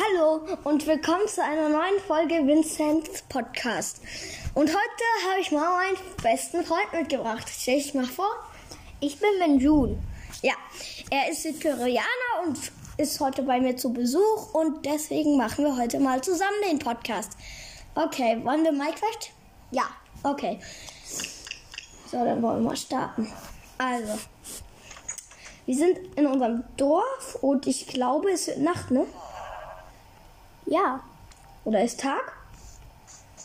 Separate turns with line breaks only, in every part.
Hallo und willkommen zu einer neuen Folge Vincents Podcast. Und heute habe ich mal meinen besten Freund mitgebracht. Stell dich mal vor.
Ich bin Benjun.
Ja, er ist Südkoreaner und ist heute bei mir zu Besuch und deswegen machen wir heute mal zusammen den Podcast. Okay, wollen wir Minecraft?
Ja.
Okay. So, dann wollen wir starten. Also, wir sind in unserem Dorf und ich glaube, es wird Nacht, ne?
Ja.
Oder ist Tag?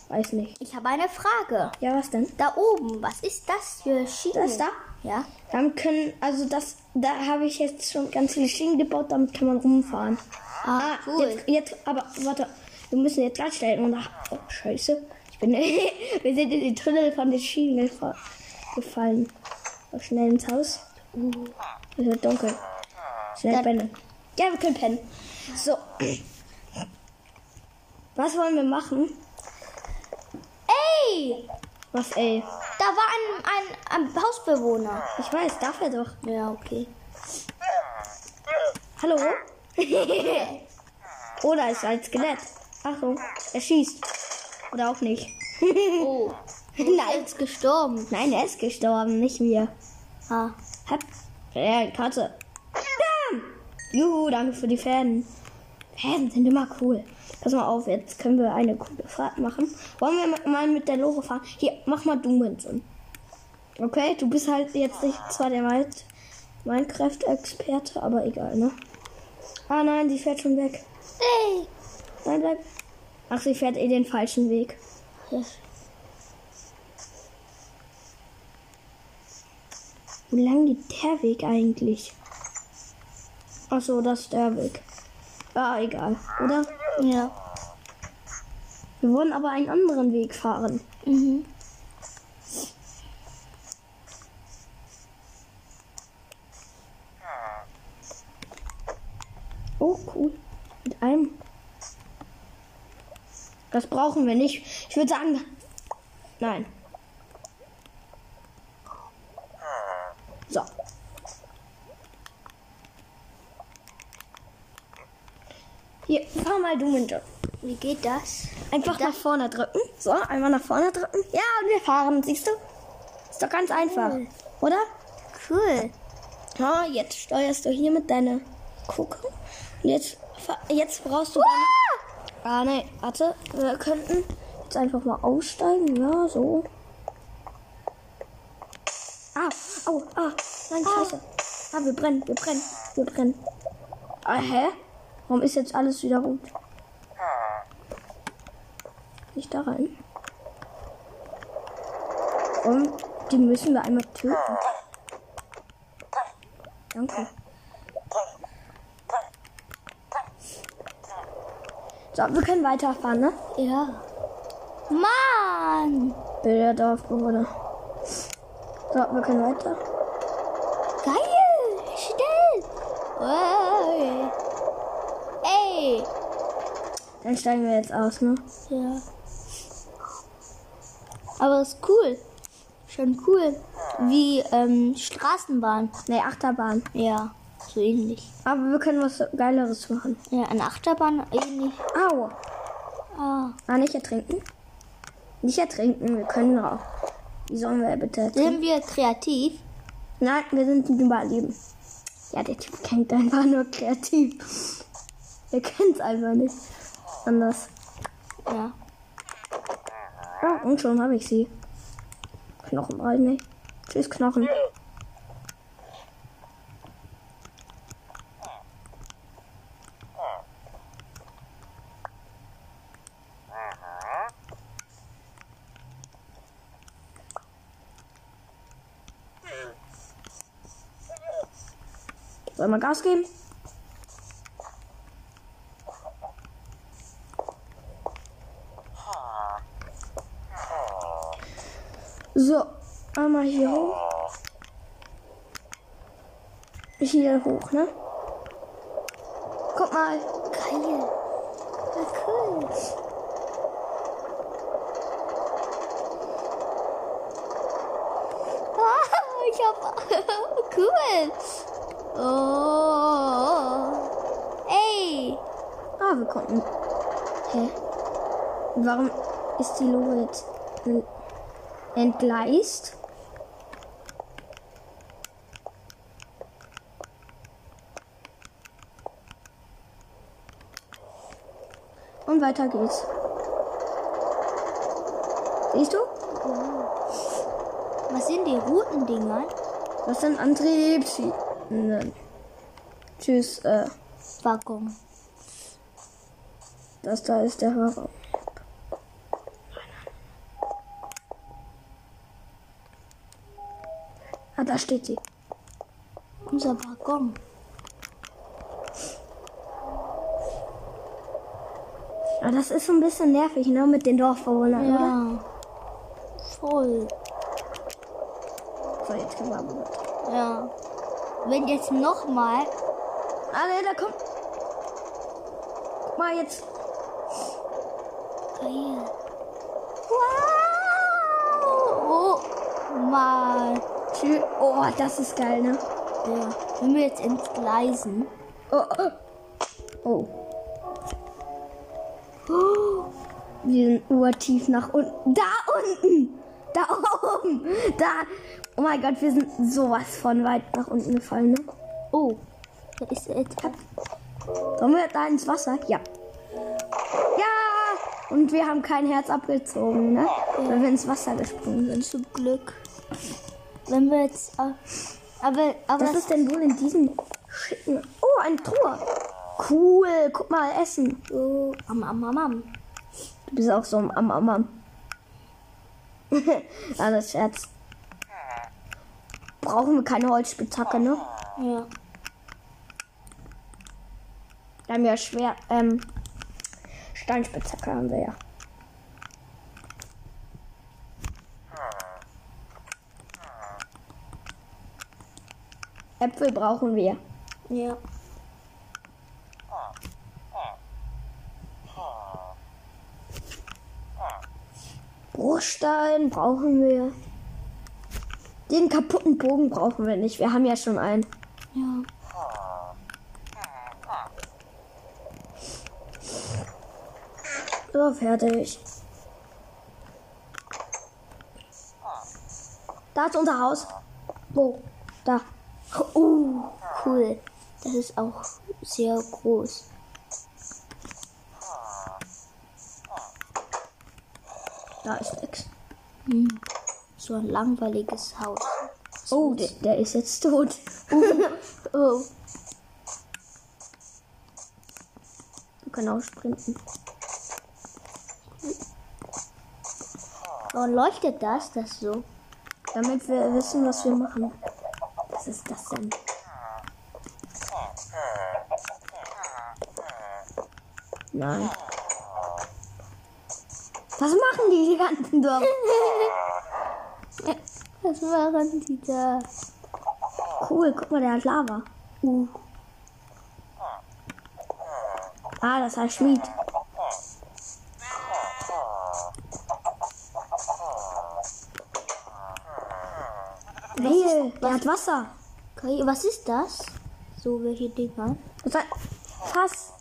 Weiß nicht.
Ich habe eine Frage.
Ja, was denn?
Da oben, was ist das für Schiene?
Das da?
Ja.
Dann können, also das, da habe ich jetzt schon ganz viele Schienen gebaut, damit kann man rumfahren.
Ah, cool.
jetzt, jetzt, aber warte, wir müssen jetzt gleich stellen und ach, oh, scheiße. Ich bin, wir sind in den Tunnel von den Schienen gefa- gefallen. Schnell ins Haus. Es wird dunkel. Schnell pennen. Ja, wir können pennen. So. Was wollen wir machen?
Ey,
Was, ey?
da war ein, ein, ein Hausbewohner.
Ich weiß, darf er doch.
Ja, okay.
Hallo? Oder ist ein Skelett. Achtung, er schießt. Oder auch nicht.
Oh.
Nein.
Ist gestorben.
Nein, er ist gestorben, nicht wir.
Ah.
Hab. Ja, Katze. Bam! Juhu, danke für die Fäden. Fäden sind immer cool. Pass mal auf, jetzt können wir eine coole Fahrt machen. Wollen wir mal mit der Lore fahren? Hier, mach mal du Vincent. Okay, du bist halt jetzt nicht zwar der Min- Minecraft-Experte, aber egal, ne? Ah nein, sie fährt schon weg.
Ey.
Nein, bleib. Ach, sie fährt eh den falschen Weg. Wo lang geht der Weg eigentlich? Ach so, das ist der Weg. Ah, egal, oder?
Ja.
Wir wollen aber einen anderen Weg fahren.
Mhm.
Oh, cool. Mit einem. Das brauchen wir nicht. Ich würde sagen, nein. So. Hier, fahr mal du mit.
Wie geht das?
Einfach nach vorne drücken. So, einmal nach vorne drücken. Ja, und wir fahren. Siehst du? Ist doch ganz einfach.
Cool.
Oder?
Cool.
Ja, jetzt steuerst du hier mit deiner Gucke. Und jetzt, jetzt brauchst du. Gar ah, nee, warte. Wir könnten jetzt einfach mal aussteigen. Ja, so. Ah, au, ah, nein, scheiße. Ah, wir brennen, wir brennen, wir brennen. Ah, hä? Warum ist jetzt alles wieder rot? Nicht da rein. Und die müssen wir einmal töten. Danke. So, wir können weiterfahren, ne?
Ja. Mann.
Bilder Dorfbewohner. So, wir können weiter.
Geil. Schnell. Ey. Ey.
Dann steigen wir jetzt aus, ne?
Ja. Aber ist cool. Schon cool. Wie ähm, Straßenbahn.
Ne, Achterbahn.
Ja, so ähnlich.
Aber wir können was Geileres machen.
Ja, eine Achterbahn ähnlich.
Au!
Ah.
Ah, nicht ertrinken? Nicht ertrinken, wir können auch. Wie sollen wir bitte ertrinken?
Sind wir kreativ?
Nein, wir sind ein Überleben. Ja, der Typ kennt einfach nur kreativ. Er kennt's einfach nicht. Anders.
Ja.
Ja, und schon habe ich sie. Knochen nicht. Tschüss, Knochen. Soll mal Gas geben? So, einmal hier hoch. Hier hoch, ne? Guck mal.
Geil. Ja, cool. Ah, ich hab. cool. Oh. Ey.
Ah, wir konnten. Hä? Warum ist die Lore jetzt entgleist? Weiter geht's. Siehst du?
Was sind die roten Dinger?
Das sind Antriebsschienen. Tschüss, äh,
Waggon.
das da ist der Hörer. Ah, da steht sie.
Unser Waggon.
Aber das ist so ein bisschen nervig, ne, mit den Dorfbewohnern, oder?
Ja. Voll.
So, jetzt können wir aber weiter.
Ja. Wenn jetzt nochmal.
Ah, ne, da kommt. Guck mal jetzt.
Geil. Wow. Oh, mal.
Tschü- Oh, das ist geil, ne?
Ja. Wenn wir jetzt entgleisen.
Oh, oh. oh. Wir sind urtief nach unten. Da unten! Da oben! Da! Oh mein Gott, wir sind sowas von weit nach unten gefallen, ne?
Oh. Da ist etwas.
Sollen wir da ins Wasser? Ja. Ja! Und wir haben kein Herz abgezogen, ne? Weil wir ins Wasser gesprungen sind.
Zum Glück. Wenn wir jetzt. äh, Aber, aber
Was ist denn wohl in diesem schicken... Oh, ein Truhe. Cool. Guck mal, Essen.
so. Am, am, am, am.
Du bist auch so am am am. am. Alles Scherz. Brauchen wir keine Holzspitzhacke, ne?
Ja.
Wir haben ja schwer, ähm, Steinspitzhacke haben wir ja. Äpfel brauchen wir.
Ja.
Bruchstein brauchen wir. Den kaputten Bogen brauchen wir nicht. Wir haben ja schon einen.
Ja.
So, fertig. Da ist unser Haus. Wo? Da.
Oh, cool. Das ist auch sehr groß.
Da ist nix.
Hm. So ein langweiliges Haus.
Oh, der, der ist jetzt tot.
Oh.
Wir können auch sprinten.
Warum leuchtet das, das so?
Damit wir wissen, was wir machen. Was ist das denn? Nein. Was machen die die ganzen Dorf?
Was machen die da?
Cool, guck mal, der hat Lava.
Uh.
Ah, das heißt Schmied. Wehe, der hat Wasser.
Okay, was ist das? So welche Dinger?
Was Fass.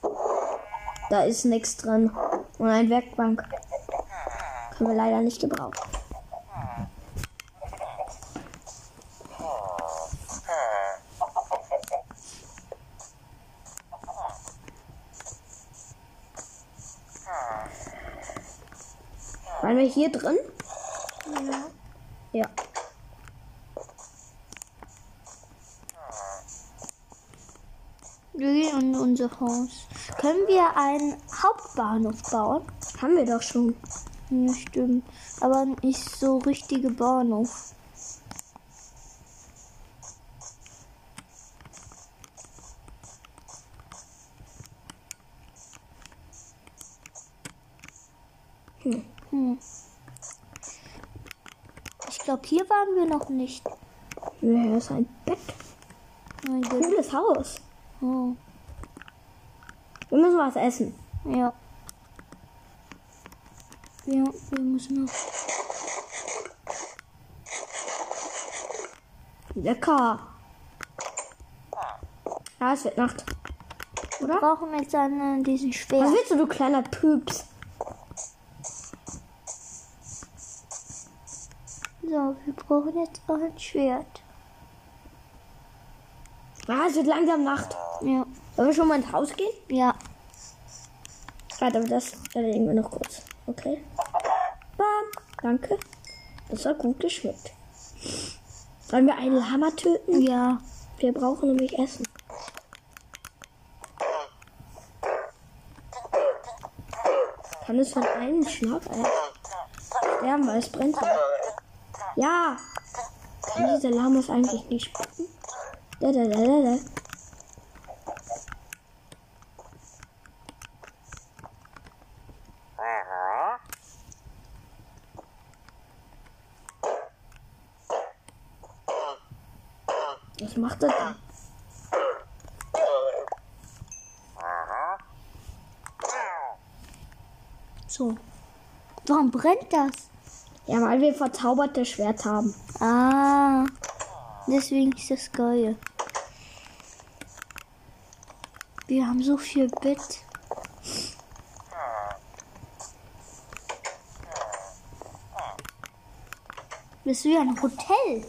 Da ist nichts drin. Und ein Werkbank. Können wir leider nicht gebrauchen. Waren wir hier drin?
Ja.
Ja.
Wir gehen in unser Haus. Können wir einen Hauptbahnhof bauen?
Haben wir doch schon.
Ja, stimmt. Aber nicht so richtige Bahnhof. Hm. Ich glaube, hier waren wir noch nicht.
Hier ist ein Bett.
Gott.
Cooles Haus.
Oh.
Wir müssen was essen.
Ja. Ja, wir müssen noch.
Lecker. Ja, es wird Nacht. oder?
brauchen jetzt einen, diesen
Was
Schwert.
willst du, du kleiner Püps?
So, wir brauchen jetzt auch ein Schwert.
Ah, es wird langsam Nacht.
Ja.
Sollen wir schon mal ins Haus gehen?
Ja.
Warte, aber das erledigen wir noch kurz. Okay. Danke. Das hat gut geschmeckt. Sollen wir einen Lama töten?
Ja.
Wir brauchen nämlich Essen. Kann es von einem Schlag sterben, weil es brennt? Ja. Kann diese Lamas eigentlich nicht spucken? Da, da, da, da, da. Was macht er denn?
So. Warum brennt das?
Ja, weil wir verzauberte Schwert haben.
Ah. Deswegen ist das geil. Wir haben so viel Bett. Das ist wie ein Hotel.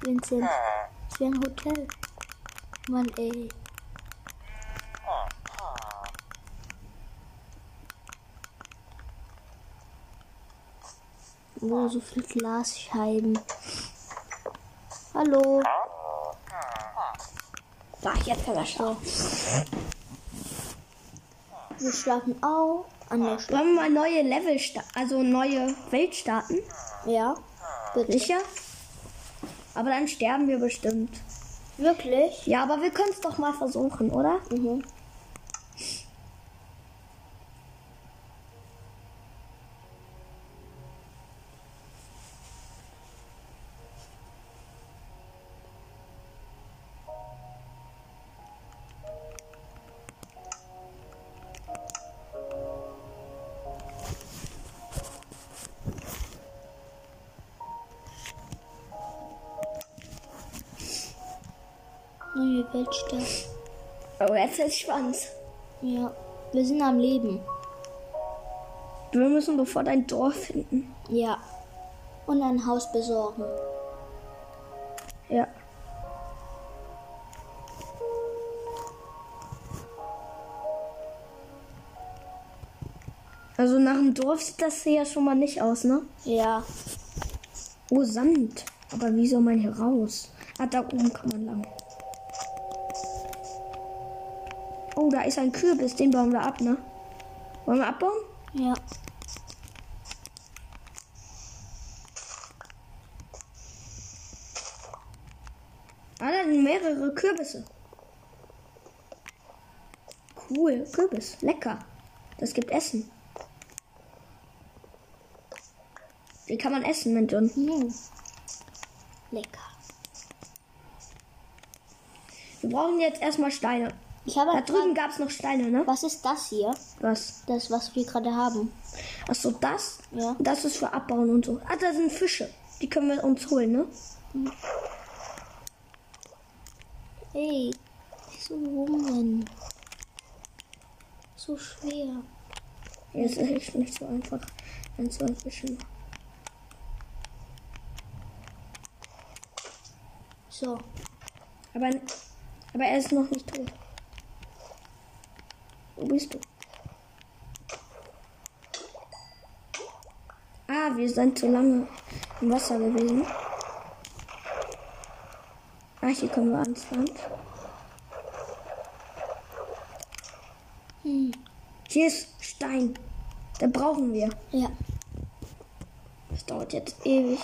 Vincent. Das ist wie ein Hotel. Mann, ey. Oh, so viel Glasscheiben. Hallo.
Da, jetzt hat er schon.
Wir schlafen auch an der Schule.
Wollen wir mal neue Level, sta also neue Welt starten?
Ja. Bitte.
Sicher? Aber dann sterben wir bestimmt.
Wirklich?
Ja, aber wir können es doch mal versuchen, oder?
Mhm.
Oh, jetzt ist Schwanz.
Ja. Wir sind am Leben.
Wir müssen sofort ein Dorf finden.
Ja. Und ein Haus besorgen.
Ja. Also nach dem Dorf sieht das hier ja schon mal nicht aus, ne?
Ja.
Oh, Sand. Aber wie soll man hier raus? Ah, da oben kann man lang. Oh, da ist ein Kürbis. Den bauen wir ab, ne? Wollen wir abbauen?
Ja.
Ah, da sind mehrere Kürbisse. Cool, Kürbis. Lecker. Das gibt Essen. Wie kann man essen, Mensch?
Hm. Lecker.
Wir brauchen jetzt erstmal Steine.
Ich habe
Da drüben gab es noch Steine, ne?
Was ist das hier?
Was?
Das, was wir gerade haben.
Achso, das?
Ja.
Das ist für Abbauen und so. Ah, da sind Fische. Die können wir uns holen, ne?
Ey, so rum So schwer.
Ja, es ist echt nicht so einfach, ein so ein Fischen.
So.
Aber, aber er ist noch nicht tot. Wo bist du? Ah, wir sind zu lange im Wasser gewesen. Ah, hier kommen wir ans Land.
Hm.
Hier ist Stein. Da brauchen wir.
Ja.
Das dauert jetzt ewig.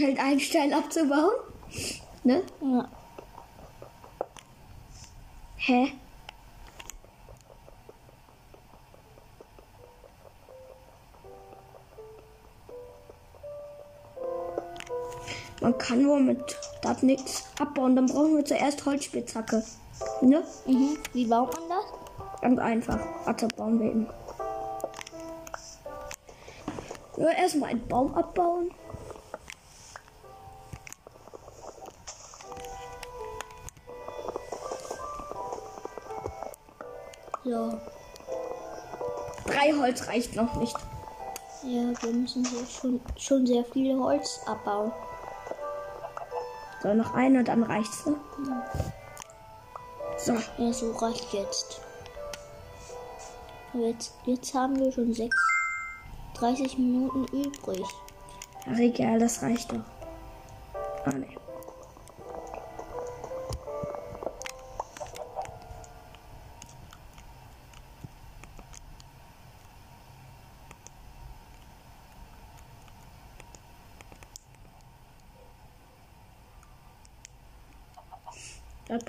Halt einen Stein abzubauen. Ne?
Ja.
Hä? Man kann wohl mit das nichts abbauen. Dann brauchen wir zuerst Holzspitzhacke. Ne?
Mhm. Wie baut man das?
Ganz einfach. Warte, bauen wir eben. Nur erstmal einen Baum abbauen. Holz reicht noch nicht.
Ja, wir müssen schon, schon sehr viel Holz abbauen.
So, noch eine und dann reicht's, ne? So,
Ja, so reicht jetzt. Jetzt, jetzt haben wir schon sechs, 30 Minuten übrig.
ach egal, das reicht doch. Ah, ne.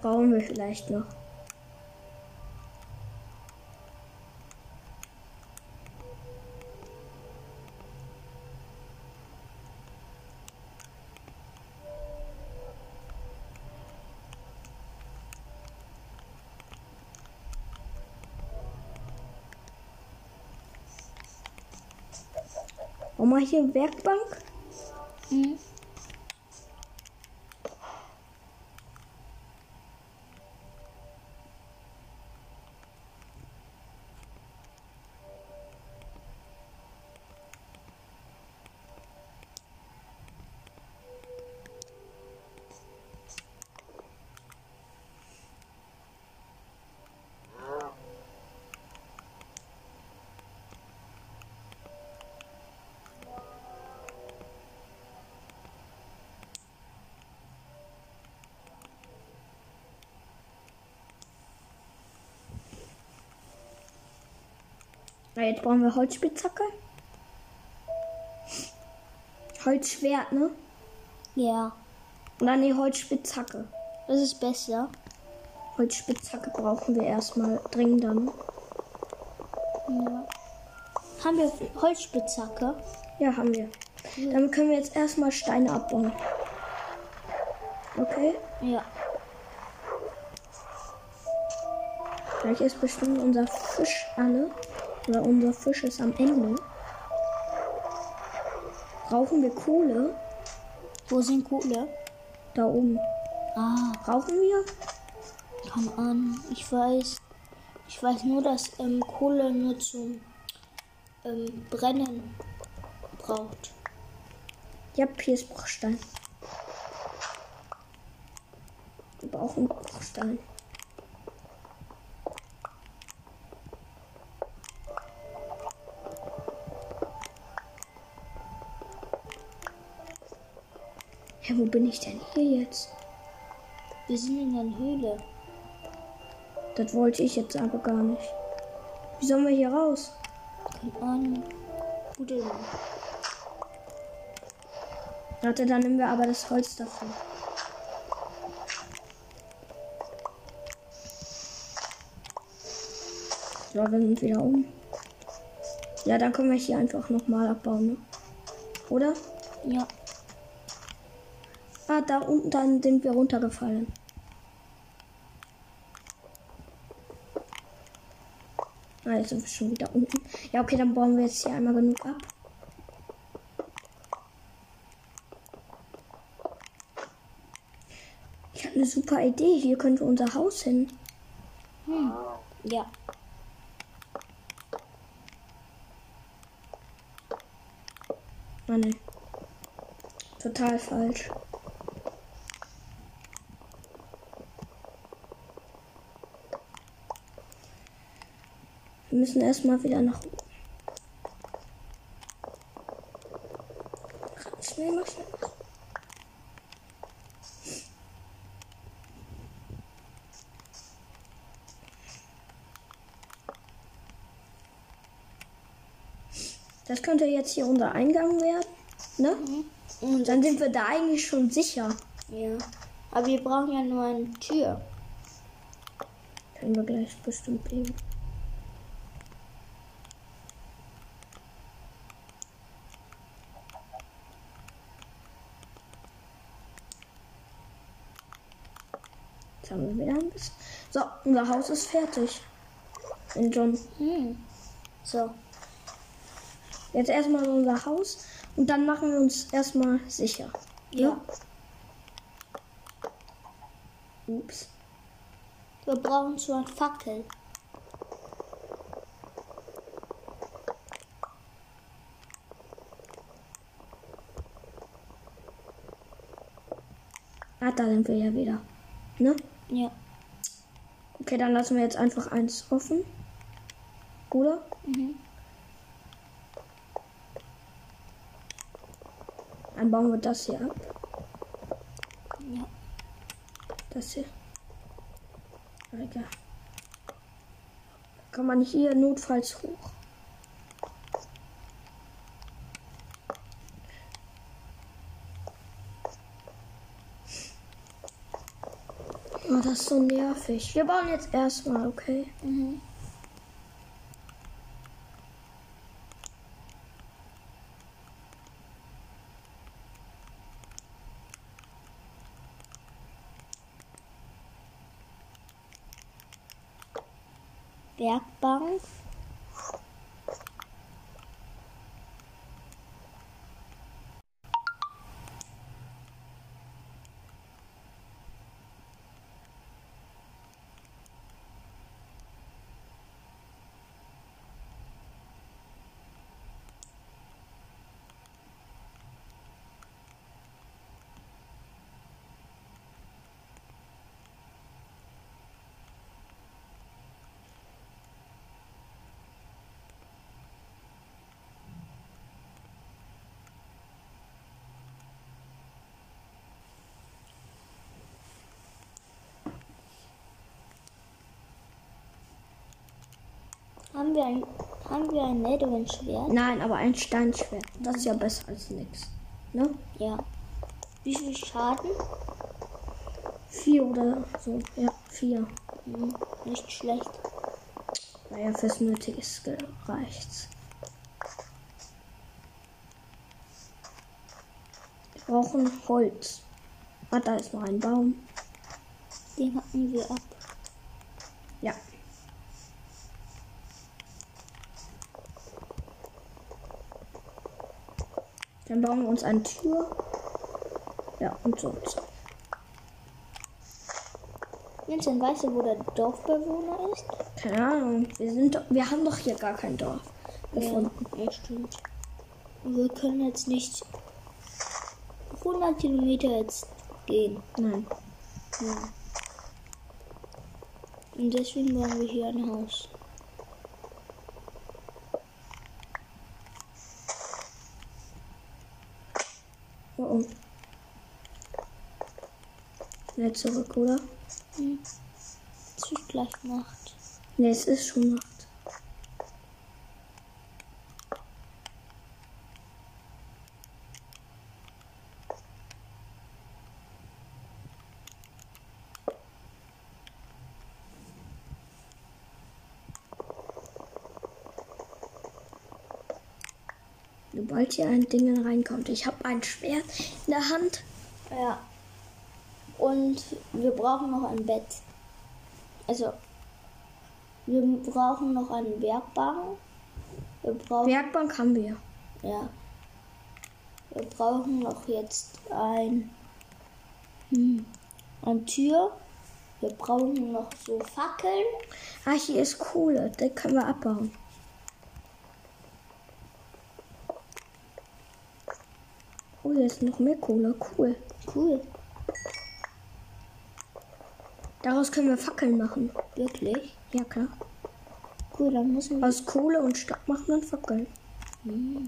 Brauchen wir vielleicht noch. Wir hier Werkbank?
Mhm.
Jetzt brauchen wir Holzspitzhacke. Holzschwert, ne?
Ja,
Oder nee, Holzspitzhacke.
das ist besser.
Holzspitzhacke brauchen wir erstmal dringend dann.
Ja. Haben wir Holzspitzhacke?
Ja, haben wir. Damit können wir jetzt erstmal Steine abbauen. Okay?
Ja.
Gleich ist bestimmt unser Fisch alle. Oder unser Fisch ist am Ende. Brauchen wir Kohle?
Wo sind Kohle?
Da oben.
Ah,
Brauchen wir?
keine Ahnung. Ich weiß. Ich weiß nur, dass ähm, Kohle nur zum ähm, Brennen braucht.
Ja, hier ist Bruchstein. Wir brauchen Bruchstein. Hä, wo bin ich denn hier jetzt?
Wir sind in der Höhle.
Das wollte ich jetzt aber gar nicht. Wie sollen wir hier raus?
Keine Ahnung. Gute
Warte, dann nehmen wir aber das Holz dafür. So, wir sind wieder um. Ja, dann können wir hier einfach nochmal abbauen, ne? Oder?
Ja.
Ah, da unten dann sind wir runtergefallen. Ah, jetzt sind wir schon wieder unten. Ja, okay, dann bauen wir jetzt hier einmal genug ab. Ich habe eine super Idee. Hier könnte unser Haus hin.
Hm. Ja.
Ah, ne. Total falsch. Müssen erstmal wieder nach oben. Schnell mal, schnell. Das könnte jetzt hier unser Eingang werden. Ne? Und dann sind wir da eigentlich schon sicher.
Ja. Aber wir brauchen ja nur eine Tür.
Können wir gleich bestimmt eben. Unser Haus ist fertig. In John.
Hm. So.
Jetzt erstmal unser Haus und dann machen wir uns erstmal sicher. Ja.
ja.
Ups.
Wir brauchen so eine Fackel.
Ah, da sind wir ja wieder. Ne?
Ja.
Okay, dann lassen wir jetzt einfach eins offen. Oder?
Mhm.
Dann bauen wir das hier ab.
Ja.
Das hier. Egal. Kann man hier notfalls hoch. Oh, das ist so nervig. Wir bauen jetzt erstmal, okay?
Mhm. Werkbank. Haben wir ein, haben wir ein Netherwind-Schwert?
Nein, aber ein Steinschwert. Das ist ja besser als nichts. Ne?
Ja. Wie viel Schaden?
Vier oder so. Ja, vier.
Hm, nicht schlecht.
Naja, fürs Nötigste reicht's. Wir brauchen Holz. Ah, da ist noch ein Baum.
Den hacken wir ab.
Ja. Dann bauen wir uns eine Tür. Ja, und so.
Vincent, weißt du, wo der Dorfbewohner ist?
Keine Ahnung. Wir sind wir haben doch hier gar kein Dorf gefunden.
Ja, stimmt. Und wir können jetzt nicht 100 Kilometer jetzt gehen.
Nein.
Ja. Und deswegen bauen wir hier ein Haus.
Oh. Schnell zurück, oder?
Hm. Es wird gleich Nacht.
Ne, es ist schon Nacht. Sobald hier ein Ding reinkommt. Ich habe ein Schwert in der Hand.
Ja. Und wir brauchen noch ein Bett. Also, wir brauchen noch einen Werkbank. Wir brauchen,
Werkbank haben wir.
ja. Wir brauchen noch jetzt ein, hm, eine Tür. Wir brauchen noch so Fackeln.
Ah, hier ist Kohle. Den können wir abbauen. Oh, hier ist noch mehr Kohle. Cool.
Cool.
Daraus können wir Fackeln machen.
Wirklich?
Ja, klar.
Cool, dann müssen wir.
Aus Kohle und Stock machen wir Fackeln.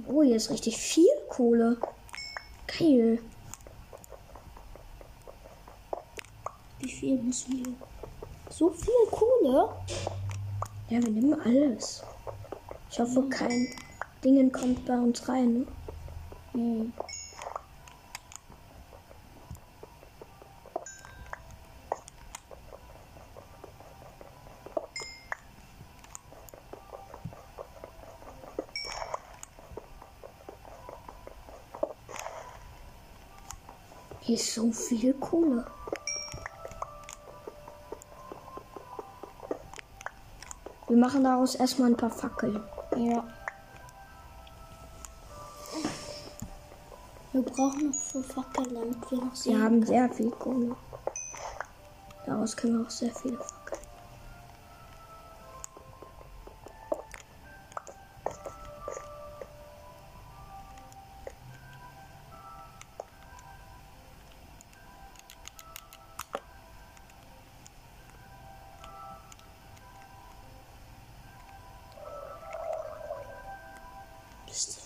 Oh, hier ist richtig viel Kohle. Geil.
Wie viel müssen wir? So viel Kohle?
Ja, wir nehmen alles. Ich hoffe, kein Dingen kommt bei uns rein. Ne?
Hm.
Ist so viel Kohle. Wir machen daraus erstmal ein paar Fackeln.
Ja. Wir brauchen noch so Fackeln, damit wir noch
Wir haben sehr viel Kohle. Daraus können wir auch sehr viele Fackeln.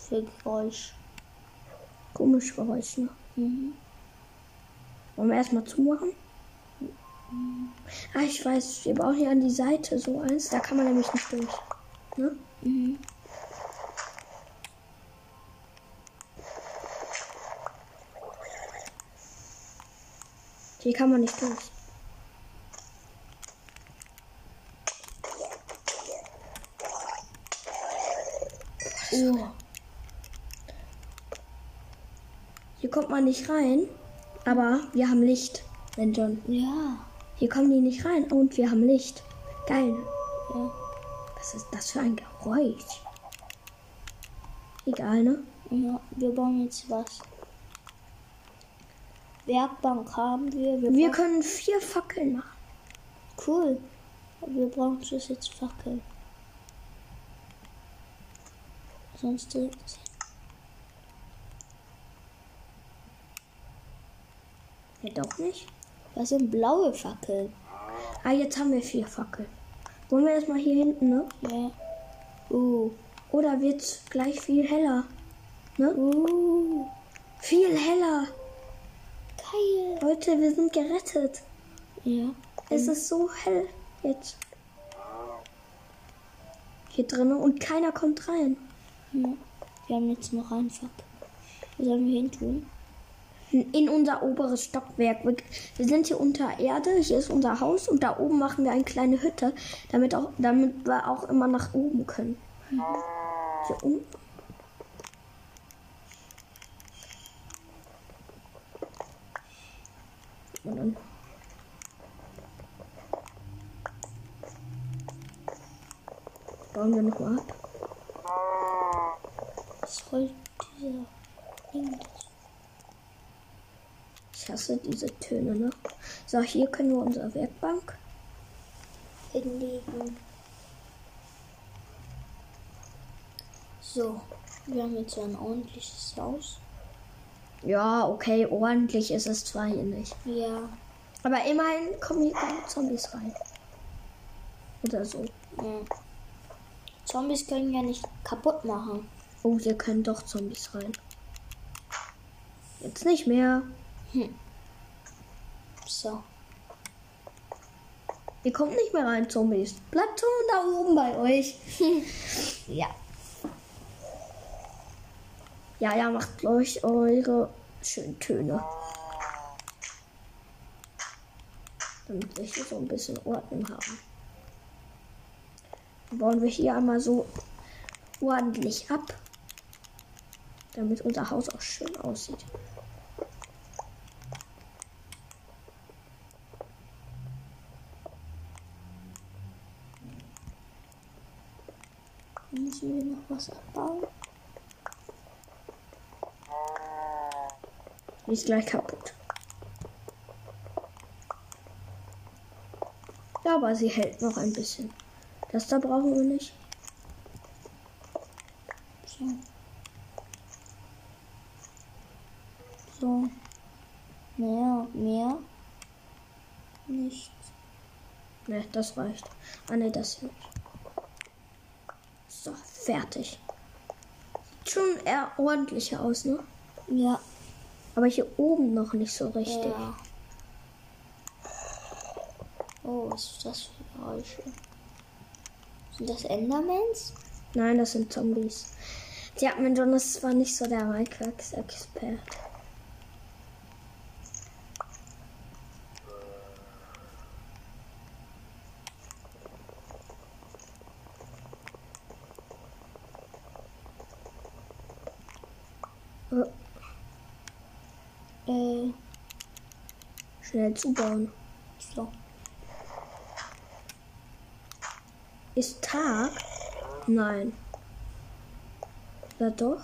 Für Geräusch?
Komisch Geräusch, ne?
Mhm.
Wollen wir erstmal zumachen? Ah, ich weiß, wir brauchen hier an die Seite so eins. Da kann man nämlich nicht durch. Ne?
Mhm.
Hier kann man nicht durch.
Oh.
Man nicht rein, aber wir haben Licht, wenn John.
Ja.
Hier kommen die nicht rein und wir haben Licht. Geil.
Ja.
Was ist das für ein Geräusch? Egal, ne?
ja. Wir bauen jetzt was. Werkbank haben wir. Wir,
Wir können vier Fackeln machen.
Cool. Wir brauchen jetzt Fackel. Sonst äh,
Ja, doch nicht.
was sind blaue Fackeln?
Ah, jetzt haben wir vier Fackeln. Wollen wir erstmal hier hinten, ne?
Ja. Uh.
Oder wird's gleich viel heller? Ne?
Uh.
Viel heller.
Geil.
Leute, wir sind gerettet.
Ja.
Es ist so hell jetzt. Hier drinnen und keiner kommt rein.
ja. Wir haben jetzt noch einen Fackel. Wo sollen wir hin tun?
In unser oberes Stockwerk. Wir, sind hier unter Erde, hier ist unser Haus und da oben machen wir eine kleine Hütte, damit, auch, damit wir auch immer nach oben können. Hier unten. Und dann bauen wir noch mal ab.
Was soll dieser Ding?
Ich hasse diese Töne, ne? So, hier können wir unsere Werkbank.
hinlegen. So, wir haben jetzt so ein ordentliches Haus.
Ja, okay, ordentlich ist es zwar hier nicht.
Ja.
Aber immerhin kommen hier keine Zombies rein. Oder so.
ja. Zombies können ja nicht kaputt machen.
Oh, hier können doch Zombies rein. Jetzt nicht mehr.
So.
Ihr kommt nicht mehr rein, Zombies. Bleibt schon da oben bei euch.
Ja.
Ja, ja, macht euch eure schönen Töne. Damit wir hier so ein bisschen Ordnung haben. Dann bauen wir hier einmal so ordentlich ab. Damit unser Haus auch schön aussieht.
Müssen wir noch was abbauen?
Die ist gleich kaputt. Ja, aber sie hält noch ein bisschen. Das da brauchen wir nicht.
So. So. Mehr, mehr. Nicht.
Ne, das reicht. Ah ne, das hier. So, fertig. Sieht schon eher ordentlicher aus, ne?
Ja.
Aber hier oben noch nicht so richtig.
Ja. Oh, was ist das für Geräusche? Sind das Endermans?
Nein, das sind Zombies. Tja, mein Jonas war nicht so der Minecraft-Expert. Äh,
Äh,
Schnell zubauen.
so.
Ist Tag? Nein. Oder doch?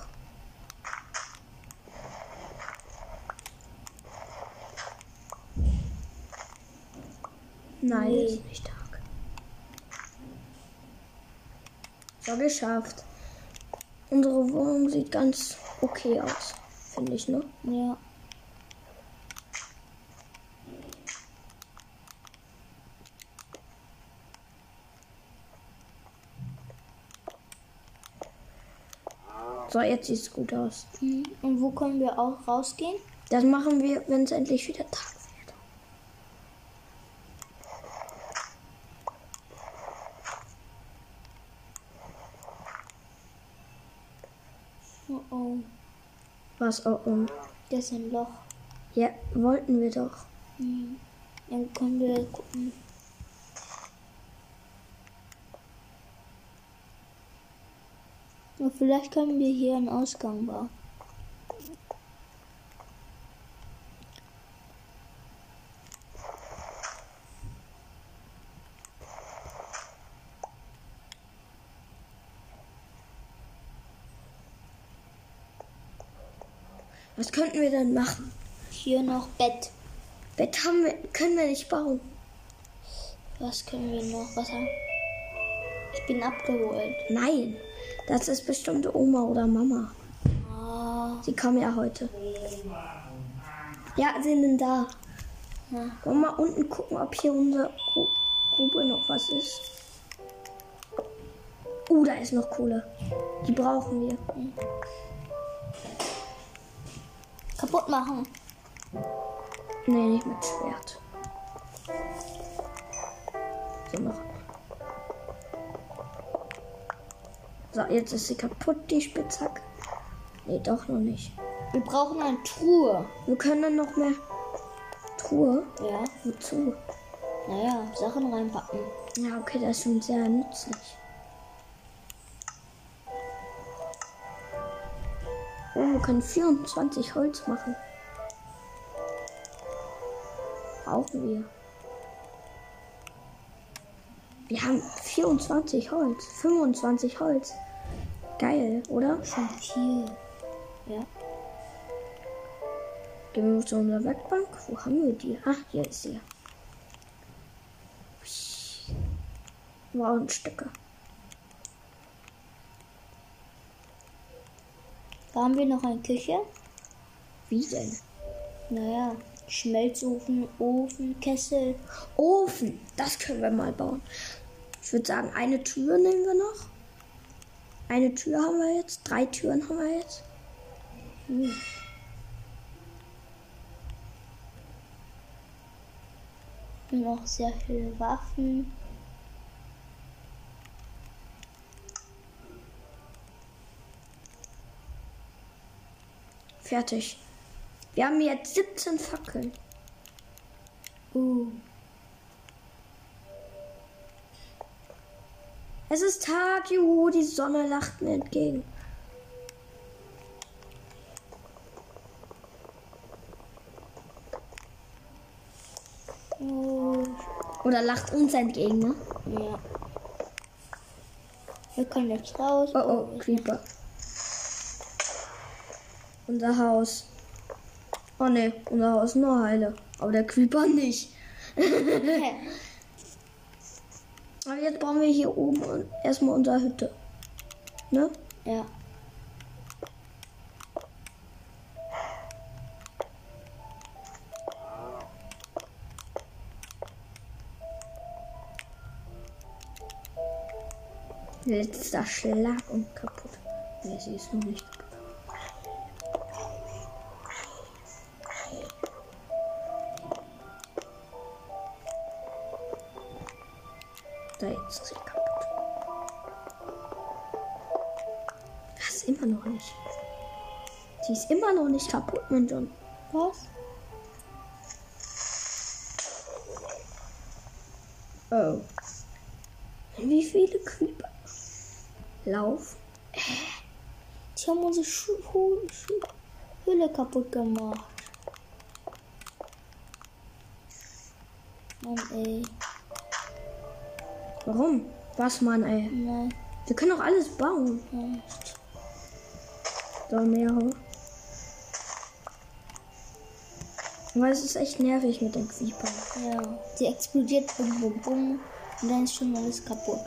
Nein,
Nee.
ist nicht Tag. So, geschafft. Unsere Wohnung sieht ganz okay aus, finde ich, ne?
Ja.
So, jetzt sieht es gut aus.
Mhm. Und wo können wir auch rausgehen?
Das machen wir, wenn es endlich wieder Tag wird.
Oh oh,
Was oh, oh.
das ist ein Loch.
Ja, wollten wir doch.
Mhm. Dann können wir gucken. Ja, vielleicht können wir hier einen Ausgang bauen.
Was könnten wir denn machen?
Hier noch Bett.
Bett haben wir, können wir nicht bauen.
Was können wir noch? Was haben? Ich bin abgeholt.
Nein, das ist bestimmt Oma oder Mama.
Ah,
Sie kommen ja heute. Ja, sie sind da.
ja.
Wollen wir mal unten gucken, ob hier unsere Gru- Grube noch was ist. Uh, da ist noch Kohle. Die brauchen wir.
Kaputt machen.
Nee, nicht mit Schwert. So noch. So, jetzt ist sie kaputt, die Spitzhacke. Nee, doch noch nicht.
Wir brauchen eine Truhe.
Wir können noch mehr Truhe.
Ja.
Wozu?
Naja, Sachen reinpacken.
Ja, okay, das ist schon sehr nützlich. Oh, wir können 24 Holz machen. Brauchen wir. Wir haben 24 Holz, 25 Holz. Geil, oder?
Schon viel. Ja.
Gehen wir zu unserer Werkbank. Wo haben wir die? Ah, hier ist sie. Wow, ein Stücke.
Da haben wir noch eine Küche.
Wie denn?
Naja, Schmelzofen, Ofen, Kessel.
Ofen, das können wir mal bauen. Ich würde sagen, eine Tür nehmen wir noch. Eine Tür haben wir jetzt. Drei Türen haben wir jetzt. Hm.
Auch sehr viele Waffen.
Fertig. Wir haben jetzt 17 Fackeln.
Uh,
Es ist Tag, juhu, die Sonne lacht mir entgegen. Oder lacht uns entgegen, ne?
ja. Wir können jetzt raus.
Oh, oh, Creeper. Unser Haus. Oh ne, unser Haus nur heile. Aber der Creeper nicht. Aber jetzt brauchen wir hier oben erstmal unsere Hütte. Ne?
ja.
Letzter Schlag und kaputt. Ne, sie ist noch nicht kaputt. Kaputt, mein John.
Was?
Oh. Wie viele Creeper laufen?
Die haben unsere Schu Hu Schu Höhle kaputt gemacht. Mann, ey.
Warum? Was, Mann, ey?
Nein.
Wir können doch alles bauen.
Echt.
So, mehr hoch. Aber es ist echt nervig mit den Creepern.
Ja. Die explodiert bum bum bum. Und dann ist schon alles kaputt.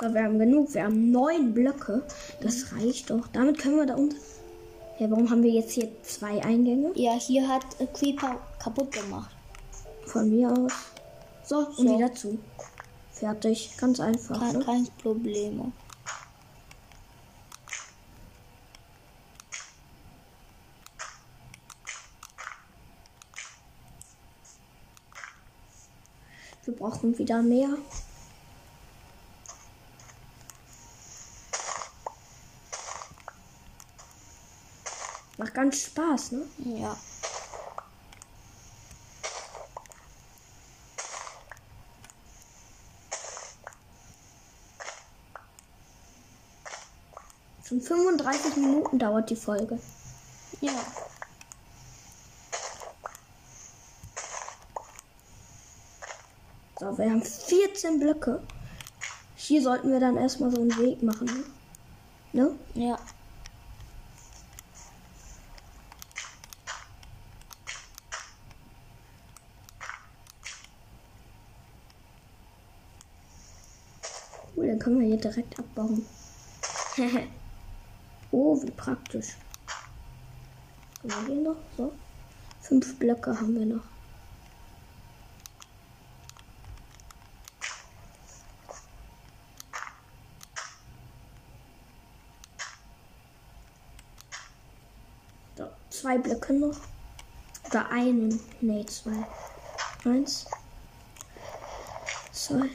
So, wir haben genug. Wir haben neun Blöcke. Das reicht doch. Damit können wir da unten. Ja, warum haben wir jetzt hier zwei Eingänge?
Ja, hier hat äh, Creeper kaputt gemacht.
Von mir aus. So, und
So.
wieder zu. Fertig. Ganz einfach.
Kein,
Ne?
kein Problem.
Brauchen wieder mehr. Macht ganz Spaß, ne?
Ja.
Schon 35 Minuten dauert die Folge.
Ja.
So, wir haben 14 Blöcke. Hier sollten wir dann erstmal so einen Weg machen. Ne?
Ja.
Cool, dann können wir hier direkt abbauen. oh, wie praktisch. Haben wir hier noch? So. Fünf Blöcke haben wir noch. So, zwei Blöcke noch. Oder einen. Nee, zwei. Eins. Zwei.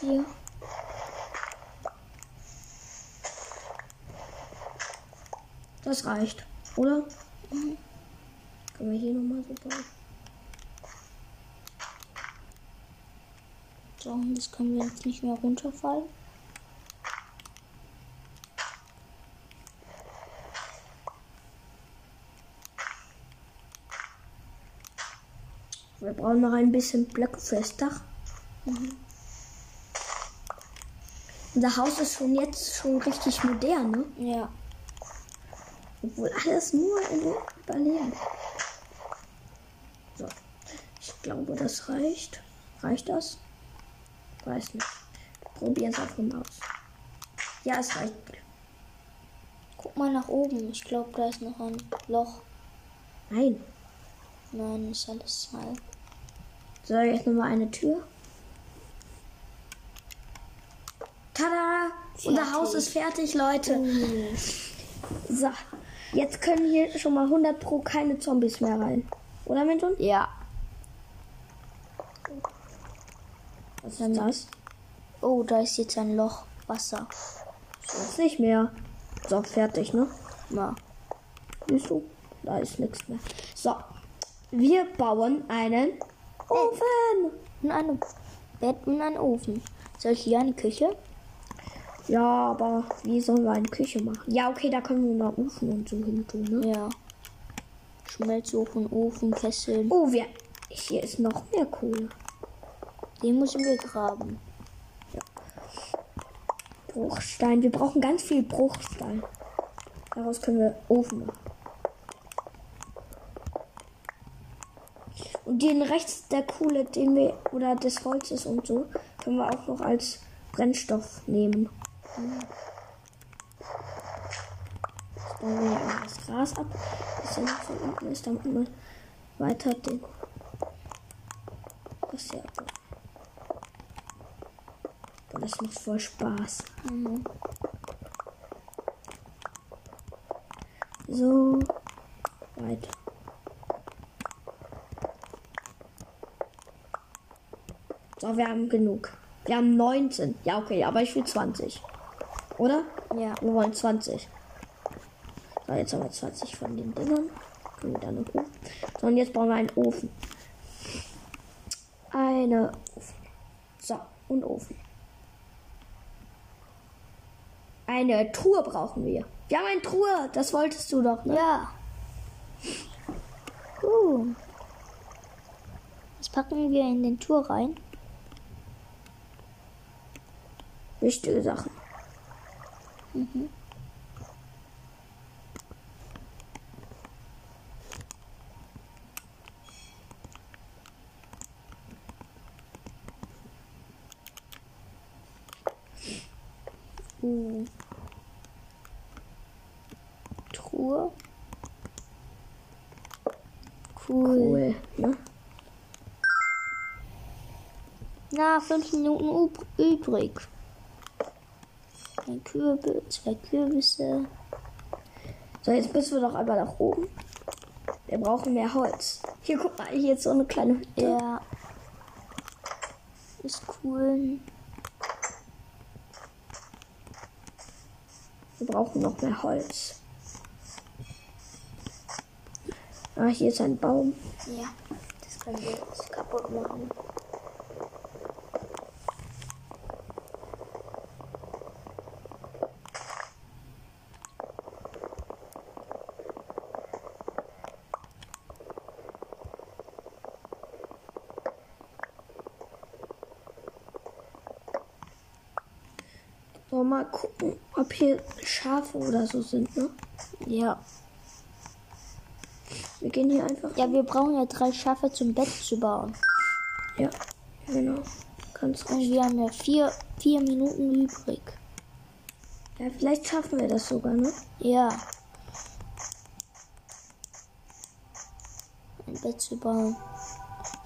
Vier. Das reicht, oder? Können wir hier nochmal so bauen?
So, und das können wir jetzt nicht mehr runterfallen.
Wir brauchen noch ein bisschen Blöcke fürs Dach. Unser Haus ist schon jetzt schon richtig modern, ne?
Ja.
Obwohl alles nur in Überleben. So. Ich glaube, das reicht. Reicht das? Weiß nicht. Probieren es einfach mal aus. Ja, es reicht.
Guck mal nach oben. Ich glaube, da ist noch ein Loch.
Nein.
Nein, ist alles Teil.
So, jetzt nochmal eine Tür. Tada! Unser
Fertig.
Haus ist fertig, Leute. So, jetzt können hier schon mal 100 pro keine Zombies mehr rein. Oder, Menton?
Ja.
Was ist das?
Oh, da ist jetzt ein Loch. Wasser.
Jetzt nicht mehr. So, fertig, ne? Siehst du? Da ist nichts mehr. So, wir bauen einen Ofen.
Und ein Bett und ein Ofen. Soll ich hier eine Küche?
Ja, aber wie sollen wir eine Küche machen? Ja, okay, da können wir noch Ofen und so hin tun, ne?
Ja. Schmelzofen, Ofen, Kessel.
Oh, wir, hier ist noch mehr Kohle.
Den müssen wir graben.
Bruchstein. Wir brauchen ganz viel Bruchstein. Daraus können wir Ofen machen. Den rechts der Kohle, den wir, oder des Holzes und so, können wir auch noch als Brennstoff nehmen. Jetzt wir das Gras ab, das ja noch von unten ist, damit man weiter den. Das ist ja. Das macht voll Spaß.
Mhm.
So, weiter. So, wir haben genug. Wir haben 19. Ja, okay, aber ich will 20. Oder?
Ja.
Wir wollen 20. So, jetzt haben wir 20 von den Dingern. Können wir dann noch hoch. So, und jetzt bauen wir einen Ofen. Eine Ofen. So, und Ofen. Eine Truhe brauchen wir. Wir haben eine Truhe. Das wolltest du doch, ne?
Ja. Uh. Was packen wir in den Tour rein?
Wichtige Sachen.
Uh. Truhe. Cool.
Cool, ne?
Na, fünf Minuten üb- übrig. Ein Kürbis, zwei Kürbisse.
So, jetzt müssen wir doch einmal nach oben. Wir brauchen mehr Holz. Hier, guck mal, hier ist so eine kleine Hütte.
Ja. Ist cool.
Wir brauchen noch mehr Holz. Ah, hier ist ein Baum.
Ja. Das können wir jetzt kaputt machen.
So, mal gucken, ob hier Schafe oder so sind, ne?
Ja.
Wir gehen hier einfach.
Ja, wir brauchen ja drei Schafe zum Bett zu bauen.
Ja, genau. Ganz
Und wir haben ja vier, vier Minuten übrig.
Ja, vielleicht schaffen wir das sogar, ne?
Ja. Ein Bett zu bauen.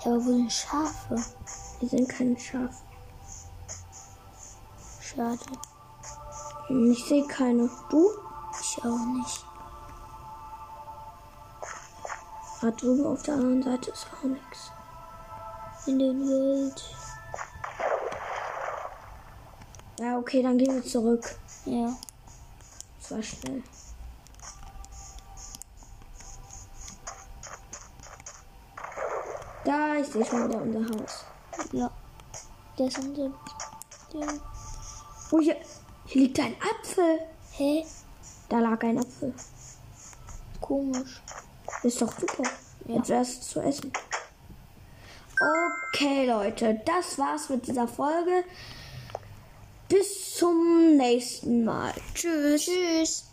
Ja, aber wo sind Schafe?
Hier sind keine Schafe.
Schade.
Ich sehe keine. Du?
Ich auch nicht.
Da drüben auf der anderen Seite ist auch nichts.
In den Wald.
Ja, okay, dann gehen wir zurück.
Ja.
Das war schnell. Da, ich sehe schon wieder unser Haus.
Ja. Der ist unser. Der.
Oh, hier, hier liegt ein Apfel.
Hä?
Da lag ein Apfel.
Komisch.
Ist doch super. Jetzt wäre es zu essen. Okay, Leute, das war's mit dieser Folge. Bis zum nächsten Mal. Tschüss.
Tschüss.